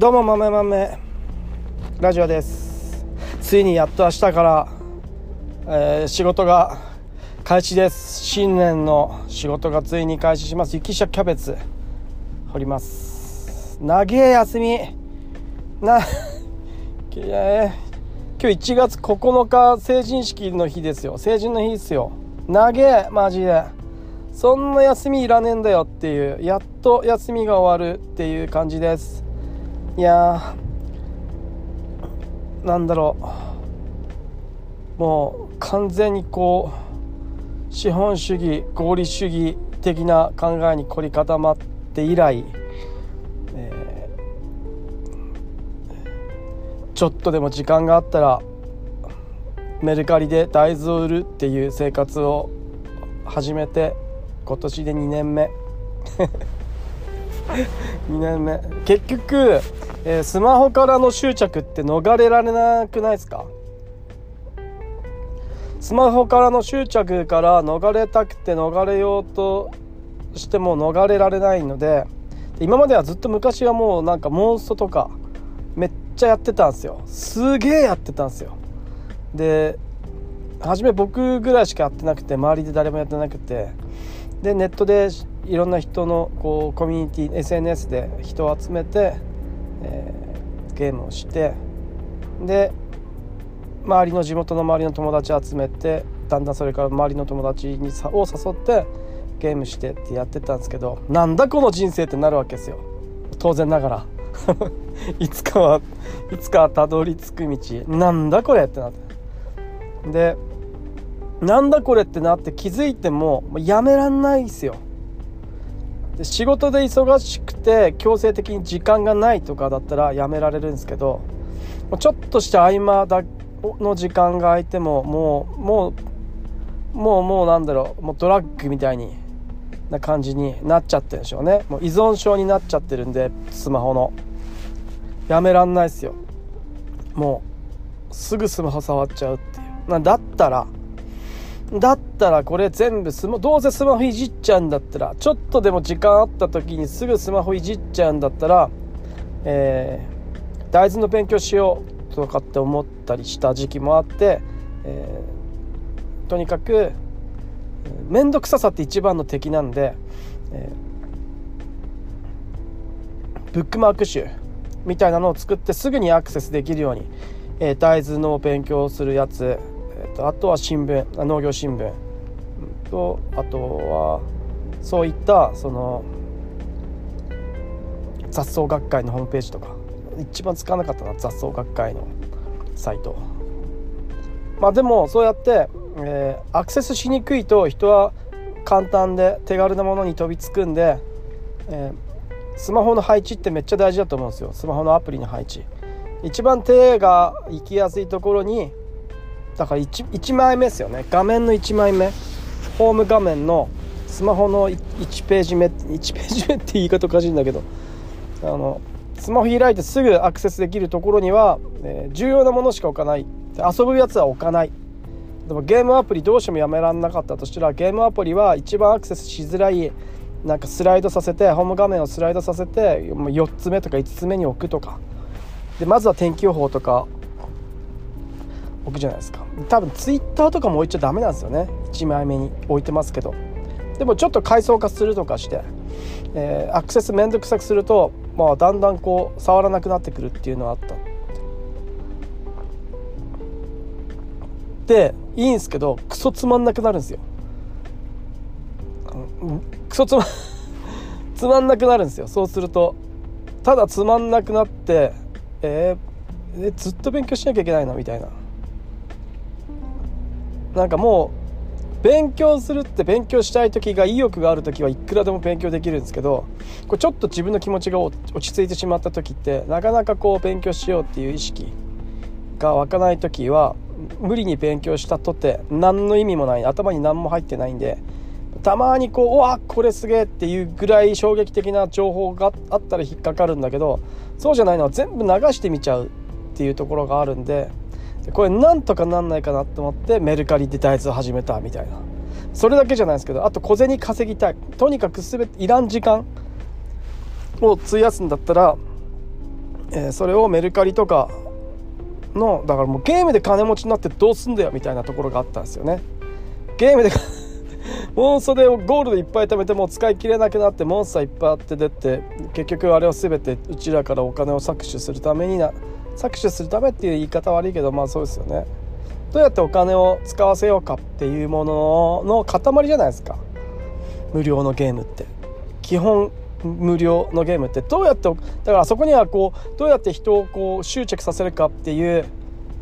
どうも豆豆。ラジオです。ついにやっと明日から、えー仕事が開始です。新年の仕事がついに開始します。雪下キャベツ掘ります。長え休み。な えー今日1月9日成人式の日ですよ。成人の日ですよ。長えマジで。そんな休みいらねえんだよっていうやっと休みが終わるっていう感じです。いやーなんだろう。もう完全にこう資本主義合理主義的な考えに凝り固まって以来、えーちょっとでも時間があったらメルカリで大豆を売るっていう生活を始めて今年で2年目2年目。結局、えースマホからの執着って逃れられなくないですか？スマホからの執着から逃れたくて逃れようとしても逃れられないので今まではずっと昔はもうなんかモンストとかめっちゃやってたんですよ。すげえやってたんですよ。で初め僕ぐらいしかやってなくて周りで誰もやってなくてでネットでいろんな人のこうコミュニティ SNS で人を集めて、えーゲームをしてで周りの地元の周りの友達集めてだんだんそれから周りの友達にさを誘ってゲームしてってやってたんですけどなんだこの人生ってなるわけですよ。当然ながら。いつかはいつかたどり着く道。なんだこれってなって。でなんだこれってなって気づいてもやめらんないですよ。で仕事で忙しくて強制的に時間がないとかだったらやめられるんですけどちょっとした合間だの時間が空いてももうもうもうもうなんだろうもうドラッグみたいにな感じになっちゃってるんでしょうね。もう依存症になっちゃってるんでスマホの。やめらんないですよ。もうすぐスマホ触っちゃうっていう。なだったらだったらこれ全部スマどうせスマホいじっちゃうんだったらちょっとでも時間あった時にすぐスマホいじっちゃうんだったら、えー大豆の勉強しようとかって思ったりした時期もあって、えーとにかく面倒くささって一番の敵なんで、えーブックマーク集みたいなのを作ってすぐにアクセスできるように、えー大豆の勉強するやつ、とあとは新聞農業新聞。とあとはそういったその雑草学会のホームページとか。一番使わなかったのは雑草学会のサイト。まあでもそうやって、えーアクセスしにくいと人は簡単で手軽なものに飛びつくんで、えースマホの配置ってめっちゃ大事だと思うんですよ。スマホのアプリの配置。一番手が行きやすいところにだから 1, 1枚目ですよね。画面の1枚目。ホーム画面のスマホの1ページ目1ページ目って言い方おかしいんだけど。あのスマホ開いてすぐアクセスできるところには、えー重要なものしか置かない。遊ぶやつは置かない。でもゲームアプリどうしてもやめらんなかったとしたらゲームアプリは一番アクセスしづらい。なんかスライドさせてホーム画面をスライドさせて4つ目とか5つ目に置くとか。でまずは天気予報とか。置くじゃないですか。多分ツイッターとかも置いちゃダメなんですよね。1枚目に置いてますけど。でもちょっと階層化するとかして、えーアクセス面倒くさくすると、まあ、だんだんこう触らなくなってくるっていうのはあった。でいいんですけどクソつまんなくなるんですよ。クソつま つまんなくなるんですよ。そうすると。ただつまんなくなってえーえずっと勉強しなきゃいけないの？みたいな。なんかもう勉強するって勉強したい時が意欲がある時はいくらでも勉強できるんですけどこれちょっと自分の気持ちが落ち着いてしまった時ってなかなかこう勉強しようっていう意識が湧かない時は無理に勉強したとて何の意味もない頭に何も入ってないんでたまにこう「うわこれすげえ!」っていうぐらい衝撃的な情報があったら引っかかるんだけどそうじゃないのは全部流してみちゃうっていうところがあるんでこれなんとかなんないかなと思ってメルカリで大豆を始めたみたいな。それだけじゃないですけどあと小銭稼ぎたい。とにかく全ていらん時間を費やすんだったらえー、それをメルカリとかのだからもうゲームで金持ちになってどうすんだよみたいなところがあったんですよね。ゲームで モンストでゴールドいっぱい貯めてもう使い切れなくなってモンスターいっぱいあって出て結局あれを全てうちらからお金を搾取するためにな搾取するためっていう言い方悪いけどまあそうですよね。どうやってお金を使わせようかっていうものの塊じゃないですか。無料のゲームって。基本無料のゲームって。どうやってだからそこにはこうどうやって人をこう執着させるかっていう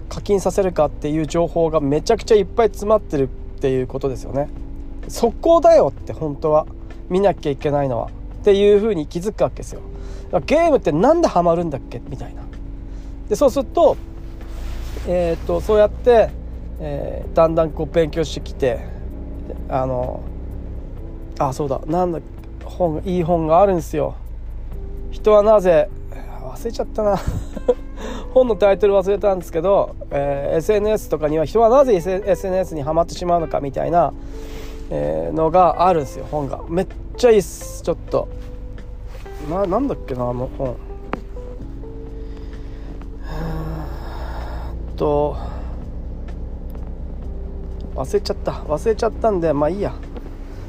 課金させるかっていう情報がめちゃくちゃいっぱい詰まってるっていうことですよね。速攻だよって本当は。見なきゃいけないのは。っていう風に気づくわけですよ。ゲームって何でハマるんだっけ？みたいな。でそうすると,、えー、っとそうやって、えー、だんだんこう勉強してきてあのあそうだなんだ本いい本があるんですよ。人はなぜ忘れちゃったな。本のタイトル忘れたんですけど、えー、SNS とかには人はなぜ SNS にはまってしまうのかみたいな、えー、のがあるんですよ本が。めっちゃいいっすちょっと。ななんだっけなあの本。と忘れちゃった。忘れちゃったんでまあいいや。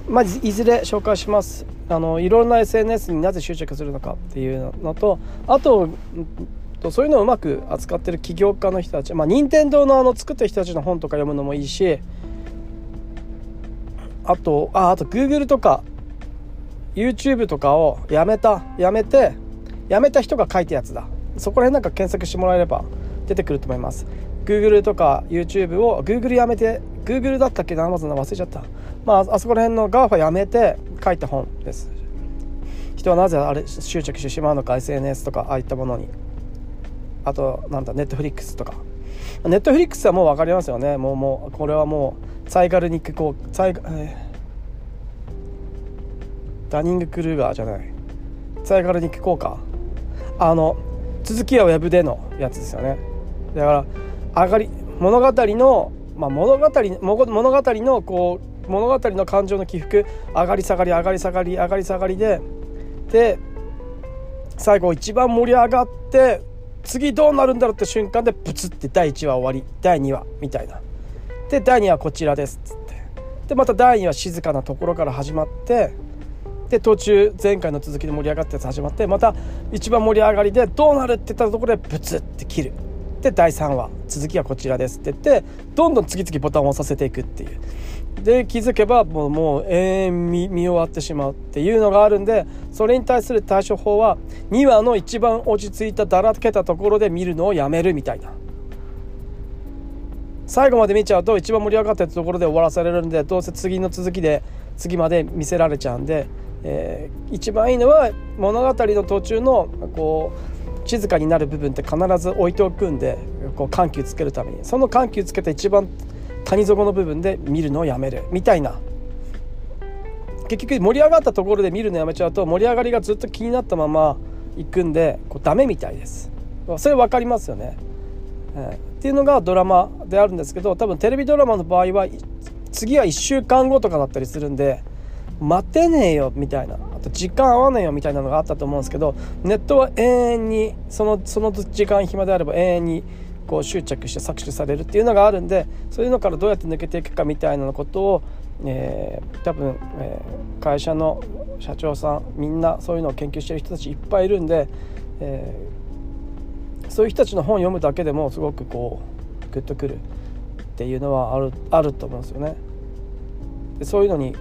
まあいずれ紹介します。あのいろんな SNS になぜ執着するのかっていうのとあとそういうのをうまく扱ってる起業家の人たち。まあ任天堂のあの作ってる人たちの本とか読むのもいいしあとああと Google とか YouTube とかをやめた。やめてやめた人が書いたやつだ。そこら辺なんか検索してもらえれば出てくると思います。Google とか YouTube を Google やめて Google だったっけな？Amazon 忘れちゃった。まああそこら辺の GAFA やめて書いた本です。人はなぜあれ執着してしまうのか？SNS とかああいったものに。あとなんだ Netflix とか。Netflix はもう分かりますよね。もうもうこれはもうサイガルニックこうサイガ、えー、ダニング・クルーガーじゃない。サイガルニック効果。あの続きは Web でのやつですよね。だから上がり物語の、まあ、物語物語のこう物語の感情の起伏上がり下がり上がり下がり上がり下がりでで最後一番盛り上がって次どうなるんだろうって瞬間でプツって第1話終わり第2話みたいな。で第2話こちらですっつって。でまた第2話静かなところから始まってで途中前回の続きで盛り上がったやつ始まってまた一番盛り上がりでどうなるって言ったところでブツって切る。で第3話続きはこちらですって言ってどんどん次々ボタンを押させていくっていう。で気づけばもうもう永遠見見終わってしまうっていうのがあるんでそれに対する対処法は2話の一番落ち着いただらけたところで見るのをやめるみたいな。最後まで見ちゃうと一番盛り上がったところで終わらされるんでどうせ次の続きで次まで見せられちゃうんで、えー、一番いいのは物語の途中のこう静かになる部分って必ず置いておくんでこう緩急つけるためにその緩急つけて一番谷底の部分で見るのをやめるみたいな。結局盛り上がったところで見るのやめちゃうと盛り上がりがずっと気になったままいくんでこうダメみたいです。それ分かりますよね、えー、っていうのがドラマであるんですけど多分テレビドラマの場合は次は1週間後とかだったりするんで待てねえよみたいなあと時間合わねえよみたいなのがあったと思うんですけどネットは永遠にそのその時間暇であれば永遠にこう執着して搾取されるっていうのがあるんでそういうのからどうやって抜けていくかみたいなことを、えー、多分、えー、会社の社長さんみんなそういうのを研究してる人たちいっぱいいるんで、えー、そういう人たちの本を読むだけでもすごくこうグッとくるっていうのはあるあると思うんですよね。でそういうのに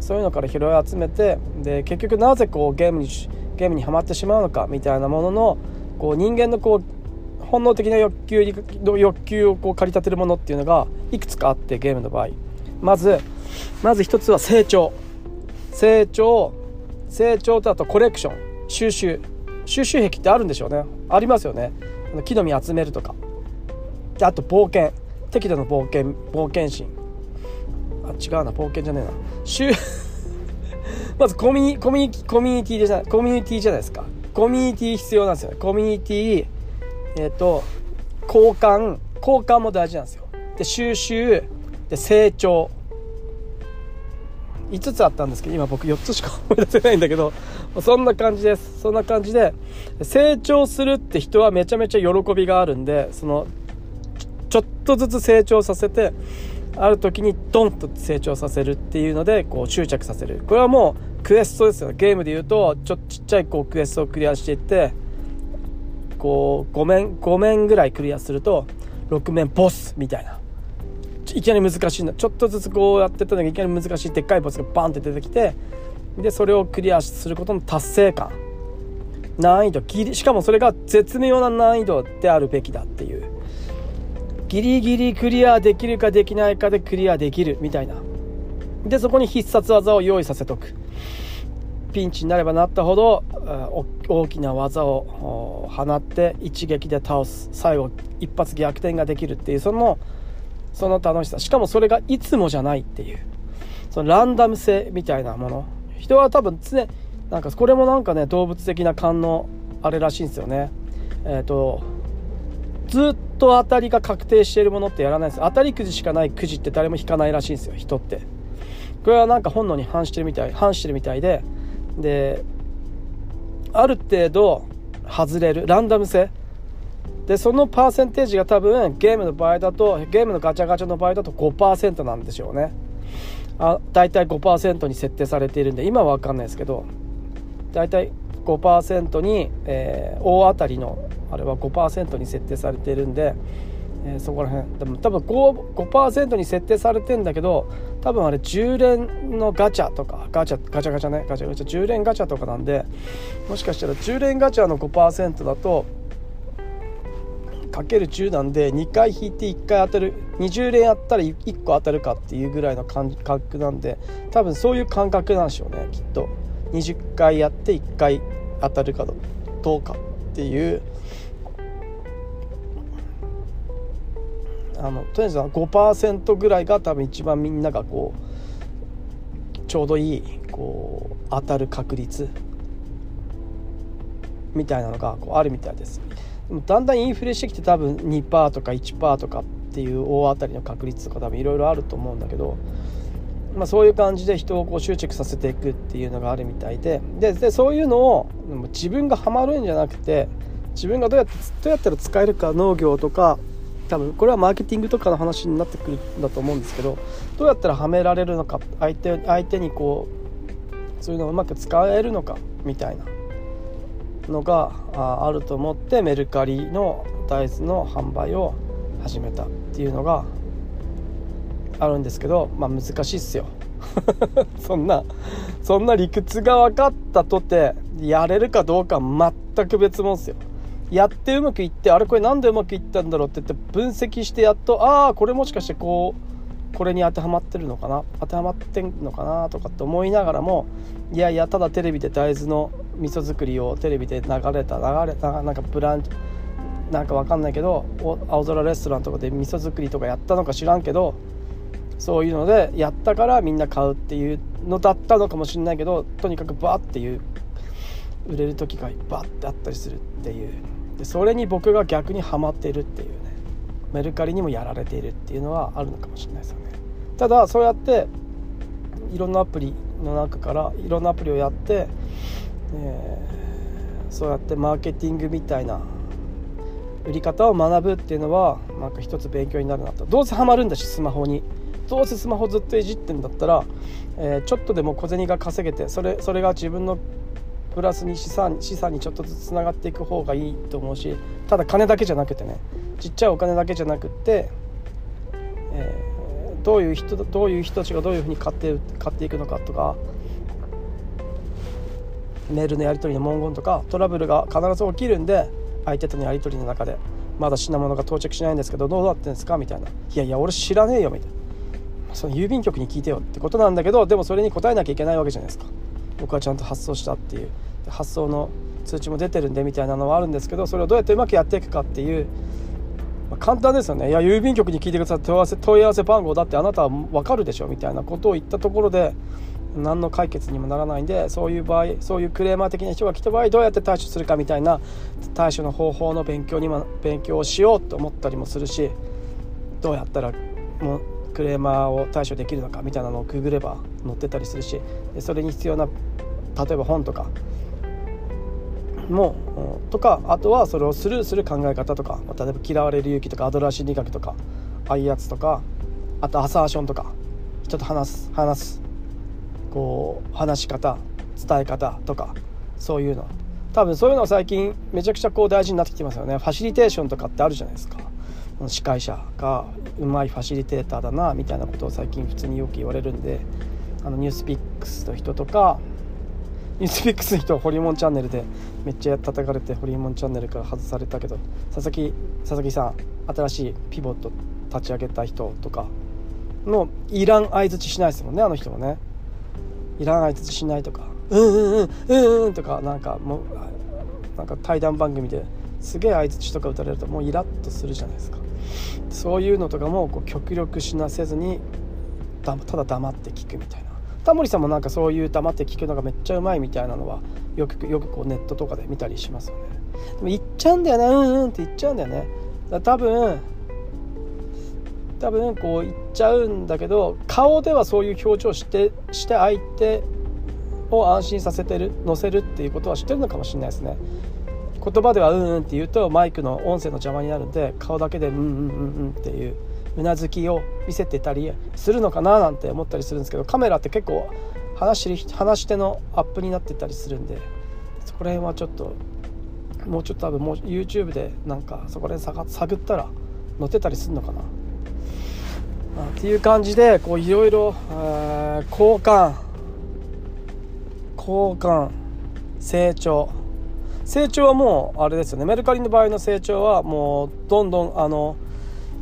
そういうのから拾い集めてで結局なぜこうゲームにゲームにはまってしまうのかみたいなもののこう人間のこう本能的な欲求欲求をこう駆り立てるものっていうのがいくつかあってゲームの場合。まずまず一つは成長。成長成長とあとコレクション。収集。収集癖ってあるんでしょうね。ありますよね。木の実集めるとか。であと冒険。適度な冒険冒険心。あ違うな冒険じゃねえな。週 まずコミュニコミコミュニティじゃないコミュニティじゃないですか。コミュニティ必要なんですよね。コミュニティえっ、ー、と交換交換も大事なんですよ。で収集で成長。5つあったんですけど今僕4つしか思い出せないんだけど そんな感じです。そんな感じで成長するって人はめちゃめちゃ喜びがあるんでそのちょっとずつ成長させてある時にドンと成長させるっていうのでこう執着させる。これはもうクエストですよ。ゲームで言うとちょっとちっちゃいこうクエストをクリアしていってこう5面5面ぐらいクリアすると6面ボスみたいな。いきなり難しいのちょっとずつこうやってたのがいきなり難しいでっかいボスがバンって出てきてでそれをクリアすることの達成感。難易度。しかもそれが絶妙な難易度であるべきだっていう。ギリギリクリアできるかできないかでクリアできるみたいな。でそこに必殺技を用意させとく。ピンチになればなったほど大きな技を放って一撃で倒す。最後一発逆転ができるっていうそのその楽しさ。しかもそれがいつもじゃないっていう。そのランダム性みたいなもの。人は多分常なんかこれもなんかね動物的な勘のあれらしいんですよね。えっ、ー、とずっと当たりが確定しているものってやらないです。当たりくじしかないくじって誰も引かないらしいんですよ人って。これはなんか本能に反してるみたい反してるみたいでである程度外れるランダム性。でそのパーセンテージが多分ゲームの場合だとゲームのガチャガチャの場合だと5%なんでしょうね。あ大体5%に設定されているんで今は分かんないですけど大体5%に、えー、大当たりのあれは5%に設定されているんで、えー、そこら辺。でも多分 5%, 5に設定されてんだけど多分あれ10連のガチャとかガチャガチャガチャね。ガチャガチャ。10連ガチャとかなんでもしかしたら10連ガチャの5%だとかける10なんで2回引いて1回当たる20連やったら1個当たるかっていうぐらいの感覚なんで多分そういう感覚なんでしょうねきっと。20回やって1回当たるかどうかっていうあのとりあえず5%ぐらいが多分一番みんながこうちょうどいいこう当たる確率みたいなのがこうあるみたいです。だんだんインフレしてきて多分2%とか1%とかっていう大当たりの確率とか多分いろいろあると思うんだけど、まあ、そういう感じで人をこう執着させていくっていうのがあるみたいで。ででそういうのを自分がハマるんじゃなくて自分がどうやってどうやったら使えるか農業とか多分これはマーケティングとかの話になってくるんだと思うんですけどどうやったらはめられるのか相手相手にこうそういうのをうまく使えるのかみたいなのがあると思ってメルカリの大豆の販売を始めたっていうのがあるんですけどまあ難しいっすよ。そんなそんな理屈が分かったとてやれるかどうか全く別物っすよ。やってうまくいってあれこれなんでうまくいったんだろうって言って分析してやっとああこれもしかしてこうこれに当てはまってるのかな？当てはまってんのかなとかって思いながらもいやいやただテレビで大豆の味噌作りをテレビで流れた流れたなんかブランなんかわかんないけど青空レストランとかで味噌作りとかやったのか知らんけどそういうのでやったからみんな買うっていうのだったのかもしれないけどとにかくバーっていう売れる時がバッてあったりするっていう。でそれに僕が逆にはまってるっていうねメルカリにもやられているっていうのはあるのかもしれないですよね。ただそうやっていろんなアプリの中からいろんなアプリをやって、えー、そうやってマーケティングみたいな売り方を学ぶっていうのはなんか一つ勉強になるなと。どうせハマるんだしスマホに。どうせスマホずっといじってんだったら、えー、ちょっとでも小銭が稼げてそれそれが自分のプラスに資産資産にちょっとずつつながっていく方がいいと思うしただ金だけじゃなくてねちっちゃいお金だけじゃなくって、えー、どういう人どういう人たちがどういうふうに買って買っていくのかとかメールのやり取りの文言とかトラブルが必ず起きるんで相手とのやり取りの中でまだ品物が到着しないんですけどどうなってんですかみたいな。いやいや俺知らねえよみたいな。その郵便局に聞いてよってことなんだけどでもそれに答えなきゃいけないわけじゃないですか。僕はちゃんと発送したっていう。発送の通知も出てるんでみたいなのはあるんですけどそれをどうやってうまくやっていくかっていう、まあ、簡単ですよね。いや郵便局に聞いてください。問い合わせ問い合わせ番号だってあなたは分かるでしょ。みたいなことを言ったところで何の解決にもならないんでそういう場合そういうクレーマー的な人が来た場合どうやって対処するかみたいな対処の方法の勉強にも勉強をしようと思ったりもするしどうやったらもうクレーマーを対処できるのかみたいなのをググれば載ってたりするしそれに必要な例えば本とかもとかあとはそれをスルーする考え方とか例えば嫌われる勇気とかアドラー心理学とかああいうやつとかあとアサーションとか人と話す話すこう話し方伝え方とかそういうの。多分そういうの最近めちゃくちゃこう大事になってきてますよね。ファシリテーションとかってあるじゃないですか。司会者がうまいファシリテーターだなみたいなことを最近普通によく言われるんであのニュースピックスの人とかニュースピックスの人はホリモンチャンネルでめっちゃ叩かれてホリモンチャンネルから外されたけど佐々木佐々木さん新しいピボット立ち上げた人とかのいらん相づちしないですもんねあの人もね。いらん相づちしないとかうんうんうんうんうんとかなんかもうなんか対談番組ですげえ相づちとか打たれるともうイラッとするじゃないですか。そういうのとかもこう極力しなせずにただ黙って聞くみたいな。タモリさんもなんかそういう黙って聞くのがめっちゃうまいみたいなのはよくよくこうネットとかで見たりしますよね。でも言っちゃうんだよねうんうんって言っちゃうんだよね。だ多分多分こう言っちゃうんだけど顔ではそういう表情してして相手を安心させてる乗せるっていうことは知ってるのかもしれないですね。言葉ではうんうんって言うとマイクの音声の邪魔になるんで顔だけでうんうんうんうんっていううなずきを見せてたりするのかななんて思ったりするんですけどカメラって結構話し話し手のアップになってたりするんでそこら辺はちょっともうちょっと多分もう YouTube でなんかそこら辺探ったら載ってたりするのかな、っていう感じでこういろいろ交換交換成長成長はもうあれですよね。メルカリの場合の成長はもうどんどんあの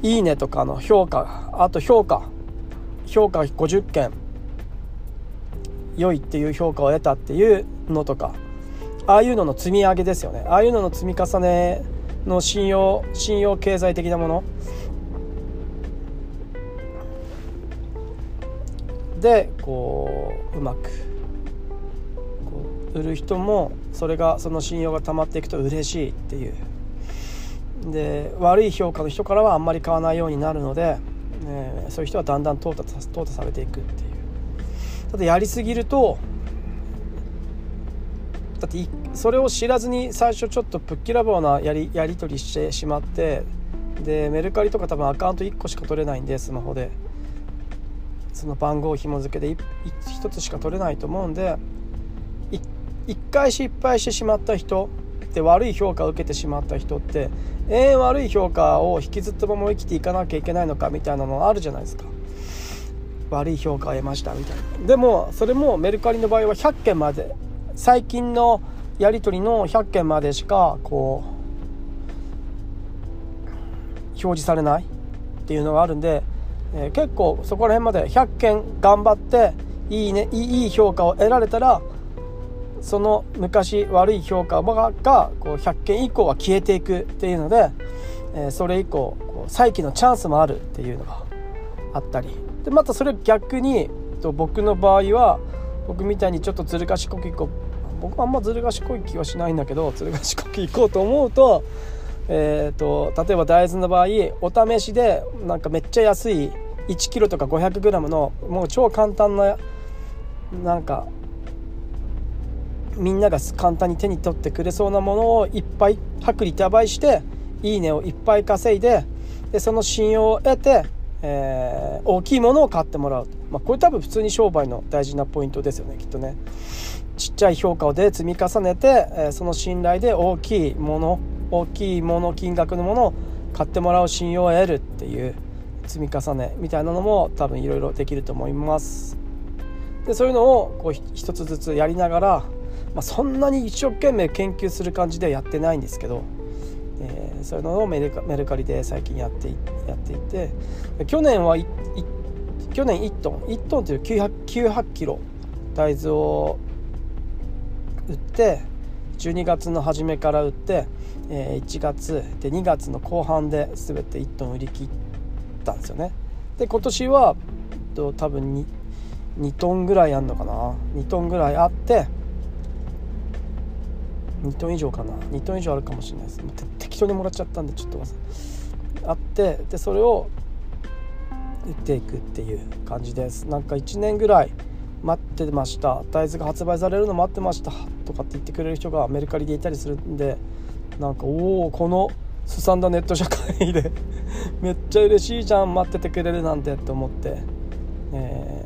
いいねとかの評価あと評価評価50件良いっていう評価を得たっていうのとかああいうのの積み上げですよね。ああいうのの積み重ねの信用信用経済的なもの。でこううまく売る人もそれがその信用が溜まっていくと嬉しいっていう。で悪い評価の人からはあんまり買わないようになるので、えー、そういう人はだんだん淘汰淘汰されていくっていう。ただやりすぎるとだってそれを知らずに最初ちょっとぶっきらぼうなやりやり取りしてしまってでメルカリとか多分アカウント1個しか取れないんでスマホで。その番号紐付けで 1, 1つしか取れないと思うんで一回失敗してしまった人で悪い評価を受けてしまった人って永遠悪い評価を引きずったまま生きていかなきゃいけないのかみたいなのあるじゃないですか。悪い評価を得ましたみたいな。でもそれもメルカリの場合は100件まで。最近のやり取りの100件までしかこう表示されないっていうのがあるんで、えー、結構そこら辺まで100件頑張っていいねいい評価を得られたらその昔悪い評価がこう100件以降は消えていくっていうので、えそれ以降再起のチャンスもあるっていうのがあったり。でまたそれ逆に僕の場合は僕みたいにちょっとずる賢くいこう僕はあんまずる賢い気はしないんだけどずる賢くいこうと思うと,、えーと、例えば大豆の場合お試しでなんかめっちゃ安い 1kg とか 500g のもう超簡単ななんかみんなが簡単に手に取ってくれそうなものをいっぱい薄利多売していいねをいっぱい稼いででその信用を得て、えー、大きいものを買ってもらう、まあ、これ多分普通に商売の大事なポイントですよねきっとね。ちっちゃい評価をで積み重ねて、えー、その信頼で大きいもの大きいもの金額のものを買ってもらう信用を得るっていう積み重ねみたいなのも多分いろいろできると思います。でそういうのをこう一つずつやりながらまあ、そんなに一生懸命研究する感じではやってないんですけど、えー、そういうのをメルカメルカリで最近やってやっていて去年は去年1トン1トンという9 0 0 9キロ大豆を売って12月の初めから売って、えー、1月で2月の後半で全て1トン売り切ったんですよね。で今年はと多分 2, 2トンぐらいあるのかな。2トンぐらいあって2トン以上かな。2トン以上あるかもしれないです。適当にもらっちゃったんでちょっとあってでそれをていくっていう感じです。なんか1年ぐらい待ってました。大豆が発売されるの待ってました。とかって言ってくれる人がメルカリでいたりするんでなんかおおこのすさんだネット社会でめっちゃ嬉しいじゃん待っててくれるなんてって思って、え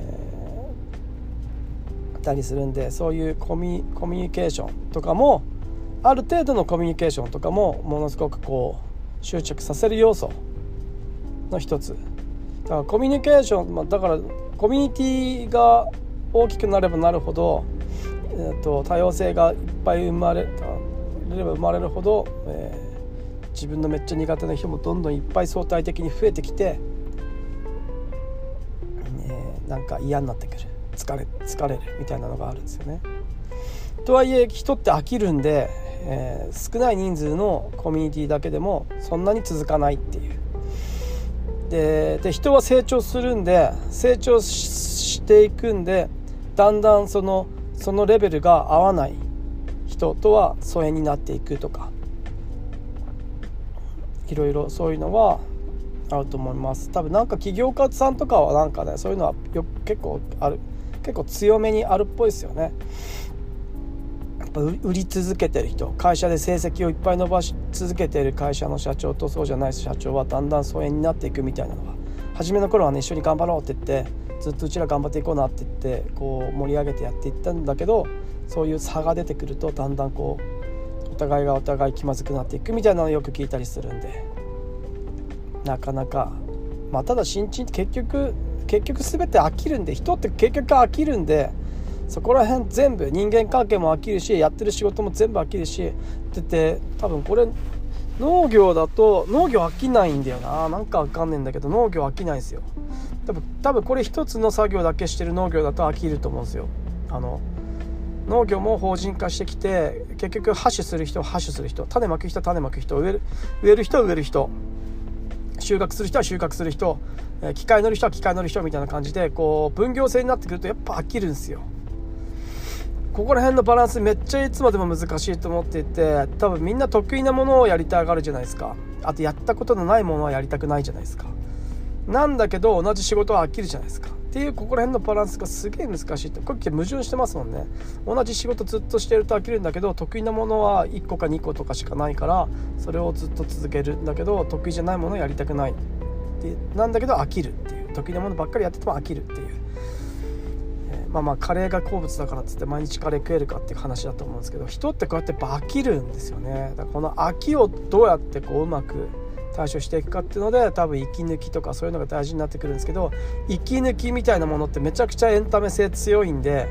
ー、たりするんでそういうコミコミュニケーションとかもある程度のコミュニケーションとかもものすごくこう執着させる要素の一つだからコミュニケーション、まあ、だからコミュニティが大きくなればなるほど、えーと、多様性がいっぱい生まれれば生まれるほど、えー、自分のめっちゃ苦手な人もどんどんいっぱい相対的に増えてきて、えー、なんか嫌になってくる疲れ疲れるみたいなのがあるんですよね。とはいえ人って飽きるんで、えー、少ない人数のコミュニティだけでもそんなに続かないっていう。でで人は成長するんで成長していくんでだんだんそのそのレベルが合わない人とは疎遠になっていくとかいろいろそういうのはあると思います多分なんか起業家さんとかはなんかねそういうのはよ結構ある結構強めにあるっぽいですよねぱ売り続けてる人会社で成績をいっぱい伸ばし続けてる会社の社長とそうじゃない社長はだんだん疎遠になっていくみたいなのは初めの頃はね一緒に頑張ろうって言ってずっとうちら頑張っていこうなって言ってこう盛り上げてやっていったんだけどそういう差が出てくるとだんだんこうお互いがお互い気まずくなっていくみたいなのをよく聞いたりするんで。なかなか。まあただ新陳結局結局全て飽きるんで人って結局飽きるんでそこら辺全部人間関係も飽きるしやってる仕事も全部飽きるしってて多分これ農業だと農業飽きないんだよな。なんかわかんねえんだけど農業飽きないんですよ。多分多分これ一つの作業だけしてる農業だと飽きると思うんですよ。あの農業も法人化してきて結局ハッシュする人はハッシュする人。種まく人種まく人。植える植える人は植える人。収穫する人は収穫する人。機械乗る人は機械乗る人みたいな感じでこう分業制になってくるとやっぱ飽きるんですよ。ここら辺のバランスめっちゃいつまでも難しいと思っていて多分みんな得意なものをやりたがるじゃないですか。あとやったことのないものはやりたくないじゃないですか。なんだけど同じ仕事は飽きるじゃないですか。っていうここら辺のバランスがすげえ難しいってこれ矛盾してますもんね。同じ仕事ずっとしてると飽きるんだけど得意なものは1個か2個とかしかないからそれをずっと続けるんだけど得意じゃないものをやりたくない。ってなんだけど飽きるっていう。得意なものばっかりやってても飽きるっていう、まあまあカレーが好物だからっつって毎日カレー食えるかっていう話だと思うんですけど人ってこうやって飽きるんですよね。だからこの飽きをどうやってこううまく対処していくかっていうので多分息抜きとかそういうのが大事になってくるんですけど息抜きみたいなものってめちゃくちゃエンタメ性強いんで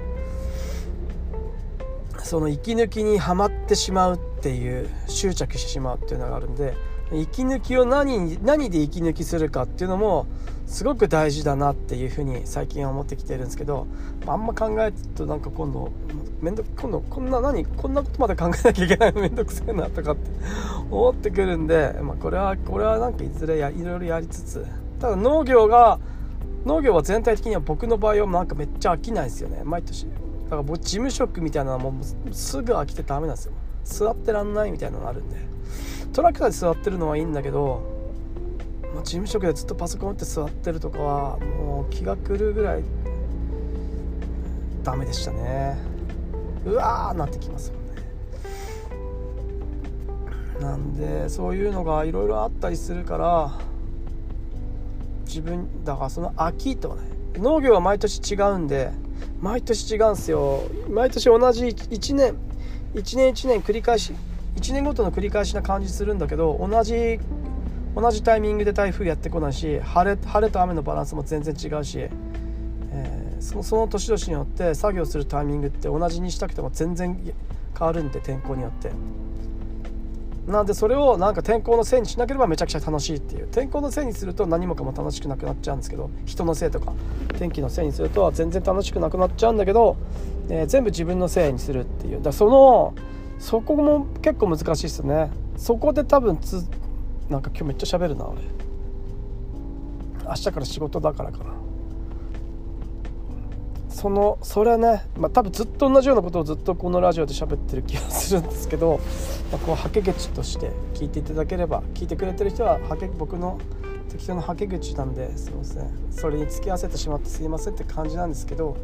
その息抜きにはまってしまうっていう執着してしまうっていうのがあるんで息抜きを何何で息抜きするかっていうのもすごく大事だなっていうふうに最近は思ってきてるんですけどあんま考えるとなんか今度めんど今度こんな何こんなことまで考えなきゃいけないの？めんどくせえなとかって思ってくるんで、まあ、これはこれはなんかいずれやいろいろやりつつただ農業が農業は全体的には僕の場合はなんかめっちゃ飽きないですよね。毎年。だから僕事務職みたいなのはもうすぐ飽きてダメなんですよ。座ってらんないみたいなのがあるんで。トラックで座ってるのはいいんだけど、まあ、事務職でずっとパソコン打って座ってるとかはもう気が狂うぐらいダメでしたね。うわーなってきますよね。なんでそういうのがいろいろあったりするから自分だからその秋とね。農業は毎年違うんで毎年違うんすよ。毎年同じ1年1年1年繰り返し1年ごとの繰り返しな感じするんだけど同じ同じタイミングで台風やってこないし晴れ晴れと雨のバランスも全然違うし、えー、そのその年々によって作業するタイミングって同じにしたくても全然変わるんで天候によって。なんでそれをなんか天候のせいにしなければめちゃくちゃ楽しいっていう天候のせいにすると何もかも楽しくなくなっちゃうんですけど人のせいとか天気のせいにすると全然楽しくなくなっちゃうんだけど、えー、全部自分のせいにするっていうだそのそこも結構難しいですね。そこで多分つなんか今日めっちゃ喋るな俺。明日から仕事だからかな。そのそれはね、まあ、多分ずっと同じようなことをずっとこのラジオで喋ってる気がするんですけど、まあ、こうはけ口として聞いていただければ聞いてくれてる人ははけ僕の適当なはけ口なんですいません。それに付き合わせてしまってすいませんって感じなんですけど、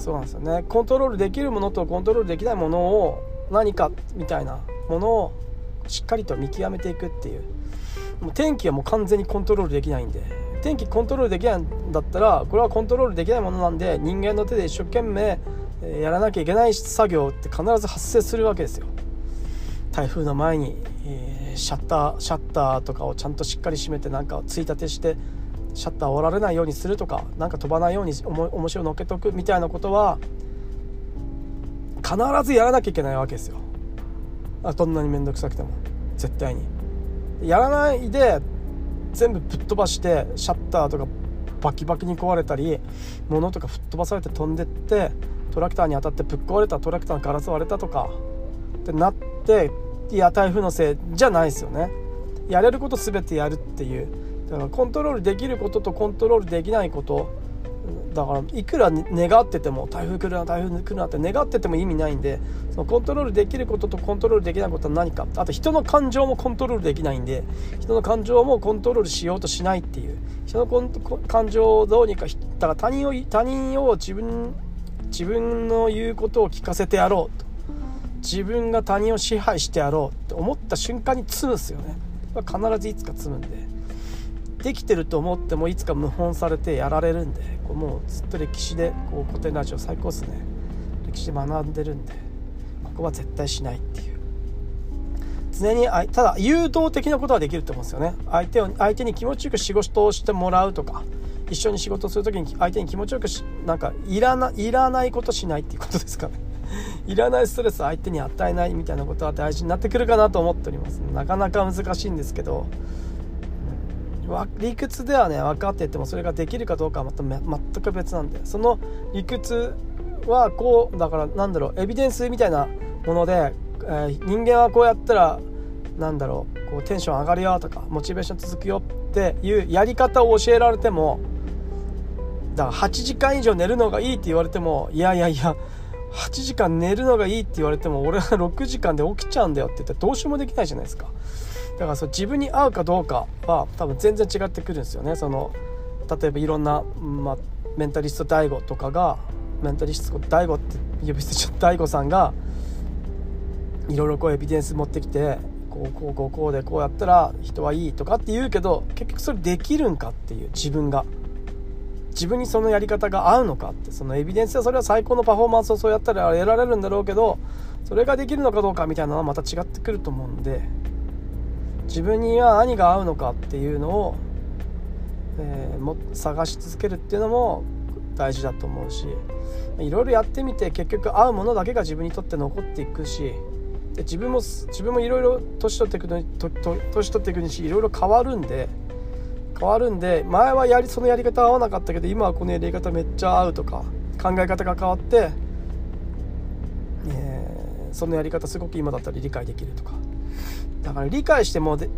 そうなんですよね。コントロールできるものとコントロールできないものを何かみたいなものをしっかりと見極めていくっていう。もう天気はもう完全にコントロールできないんで。天気コントロールできないんだったらこれはコントロールできないものなんで人間の手で一生懸命やらなきゃいけない作業って必ず発生するわけですよ。台風の前に、えー、シャッターシャッターとかをちゃんとしっかり閉めてなんかついたてしてシャッターを折られないようにするとかなんか飛ばないように重しを乗っけとくみたいなことは必ずやらなきゃいけないわけですよ。あどんなに面倒くさくても。絶対に。やらないで全部ぶっ飛ばしてシャッターとかバキバキに壊れたり物とか吹っ飛ばされて飛んでってトラクターに当たってぶっ壊れたトラクターのガラス割れたとかってなっていや台風のせいじゃないですよね。やれること全てやるっていう。だからコントロールできることとコントロールできないこと。だからいくら願ってても台風来るな台風来るなって願ってても意味ないんでそのコントロールできることとコントロールできないことは何か。あと人の感情もコントロールできないんで人の感情もコントロールしようとしないっていう。人の感情をどうにかだから他人を他人を自分自分の言うことを聞かせてやろうと。自分が他人を支配してやろうって思った瞬間に積むんですよね。必ずいつか積むんで。できてると思ってもいつか謀反されてやられるんでこうもうずっと歴史でこう古典ラジオ最高っすね。歴史で学んでるんでここは絶対しないっていう。常にただ誘導的なことはできると思うんですよね。相手を相手に気持ちよく仕事をしてもらうとか一緒に仕事する時に相手に気持ちよくしなんかいらないらないことしないっていうことですかね。いらないストレス相手に与えないみたいなことは大事になってくるかなと思っております。なかなか難しいんですけど理屈ではね分かっててもそれができるかどうかはまた全く別なんでその理屈はこうだからなんだろうエビデンスみたいなもので、えー、人間はこうやったらなんだろうこうテンション上がるよとかモチベーション続くよっていうやり方を教えられてもだから8時間以上寝るのがいいって言われてもいやいやいや8時間寝るのがいいって言われても俺は6時間で起きちゃうんだよって言ってどうしようもできないじゃないですか。だからそ自分に合うかどうかは多分全然違ってくるんですよね。その例えばいろんな、まあ、メンタリスト DAIGO とかがメンタリスト DAIGO って呼び捨てちゃった大悟さんがいろいろこうエビデンス持ってきてこうこうこうこうでこうやったら人はいいとかって言うけど結局それできるんかっていう自分が。自分にそのやり方が合うのかって。そのエビデンスはそれは最高のパフォーマンスをそうやったら得られるんだろうけどそれができるのかどうかみたいなのはまた違ってくると思うんで。自分には何が合うのかっていうのを、えー、も探し続けるっていうのも大事だと思うしいろいろやってみて結局合うものだけが自分にとって残っていくしで自分も自分もいろいろ年取っていくのに年取っていくにしいろいろ変わるんで変わるんで前はやりそのやり方合わなかったけど今はこのやり方めっちゃ合うとか考え方が変わって、えー、そのやり方すごく今だったら理解できるとかだから理解してもで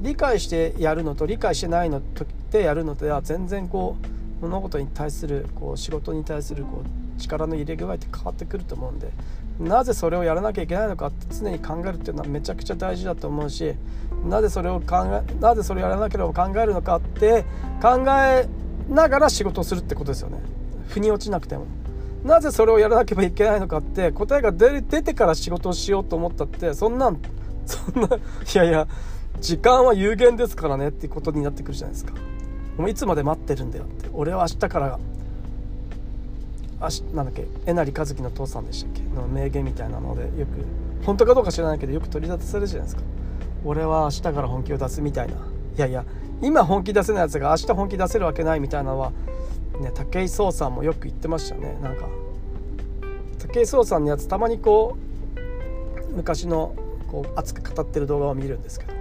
理解してやるのと理解してないのとでやるのとでは全然こう物事に対するこう仕事に対するこう力の入れ具合って変わってくると思うんでなぜそれをやらなきゃいけないのかって常に考えるっていうのはめちゃくちゃ大事だと思うしなぜそれを考えなぜそれをやらなければ考えるのかって考えながら仕事をするってことですよね。腑に落ちなくても。なぜそれをやらなければいけないのかって答えが出てから仕事をしようと思ったってそんなんそんないやいや時間は有限ですからねってことになってくるじゃないですか。もういつまで待ってるんだよって。俺は明日からあしなんだっけえなりかずきの父さんでしたっけ？の名言みたいなのでよく本当かどうか知らないけどよく取り立てされるじゃないですか。俺は明日から本気を出すみたいな。いやいや今本気出せないやつが明日本気出せるわけないみたいなのはね武井壮さんもよく言ってましたね。なんか武井壮さんのやつたまにこう昔のこう熱く語ってる動画を見るんですけど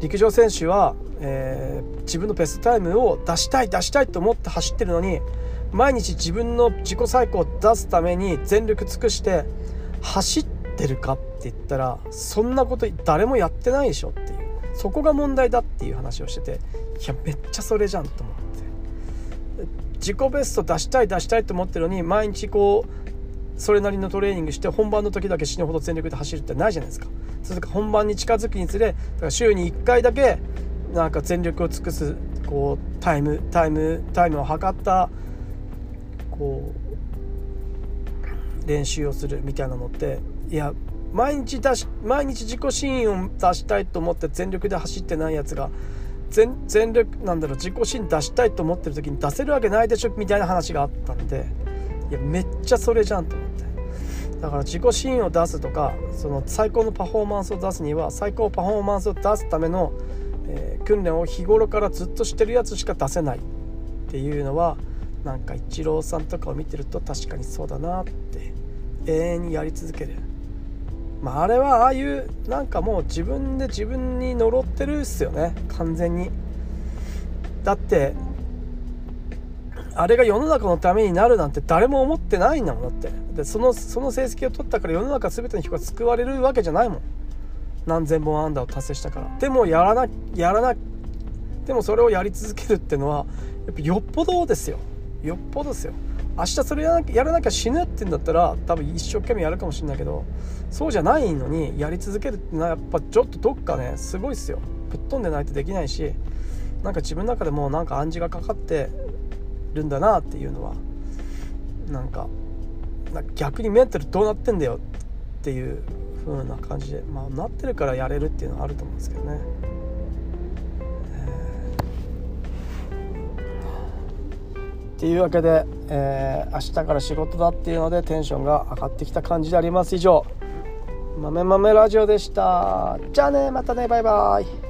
陸上選手は、えー、自分のベストタイムを出したい出したいと思って走ってるのに毎日自分の自己最高を出すために全力尽くして走ってるかって言ったらそんなこと誰もやってないでしょっていうそこが問題だっていう話をしてていやめっちゃそれじゃんと思って。自己ベスト出したい出したいと思ってるのに毎日こうそれなりのトレーニングして本番の時だけ死ぬほど全力で走るってないじゃないですか。それか本番に近づくにつれだから週に1回だけなんか全力を尽くすこうタイムタイムタイムを測ったこう練習をするみたいなのっていや毎日出し毎日自己真を出したいと思って全力で走ってないやつが全全力なんだろう自己真出したいと思ってる時に出せるわけないでしょみたいな話があったんでいやめっちゃそれじゃんとだから自己真を出すとかその最高のパフォーマンスを出すには最高パフォーマンスを出すための、えー、訓練を日頃からずっとしてるやつしか出せないっていうのはなんかイチローさんとかを見てると確かにそうだなって永遠にやり続ける。まあ、あれはああいうなんかもう自分で自分に呪ってるっすよね。完全に。だってあれが世の中のためになるなんて誰も思ってないんだもんだって。でそのその成績を取ったから世の中全ての人が救われるわけじゃないもん。何千本安打を達成したから。でもやらなやらなでもそれをやり続けるってのはやっぱよっぽどですよ。よっぽどですよ。明日それやらなきゃ死ぬって言うんだったら多分一生懸命やるかもしれないけどそうじゃないのにやり続けるってのはやっぱちょっとどっかねすごいっすよ。ぶっ飛んでないとできないしなんか自分の中でもなんか暗示がかかってるんだなっていうのはなんか逆にメンタルどうなってんだよっていう風な感じでまあなってるからやれるっていうのはあると思うんですけどね。っていうわけで、えー、明日から仕事だっていうのでテンションが上がってきた感じであります以上。豆豆ラジオでした。じゃあねまたねバイバイ。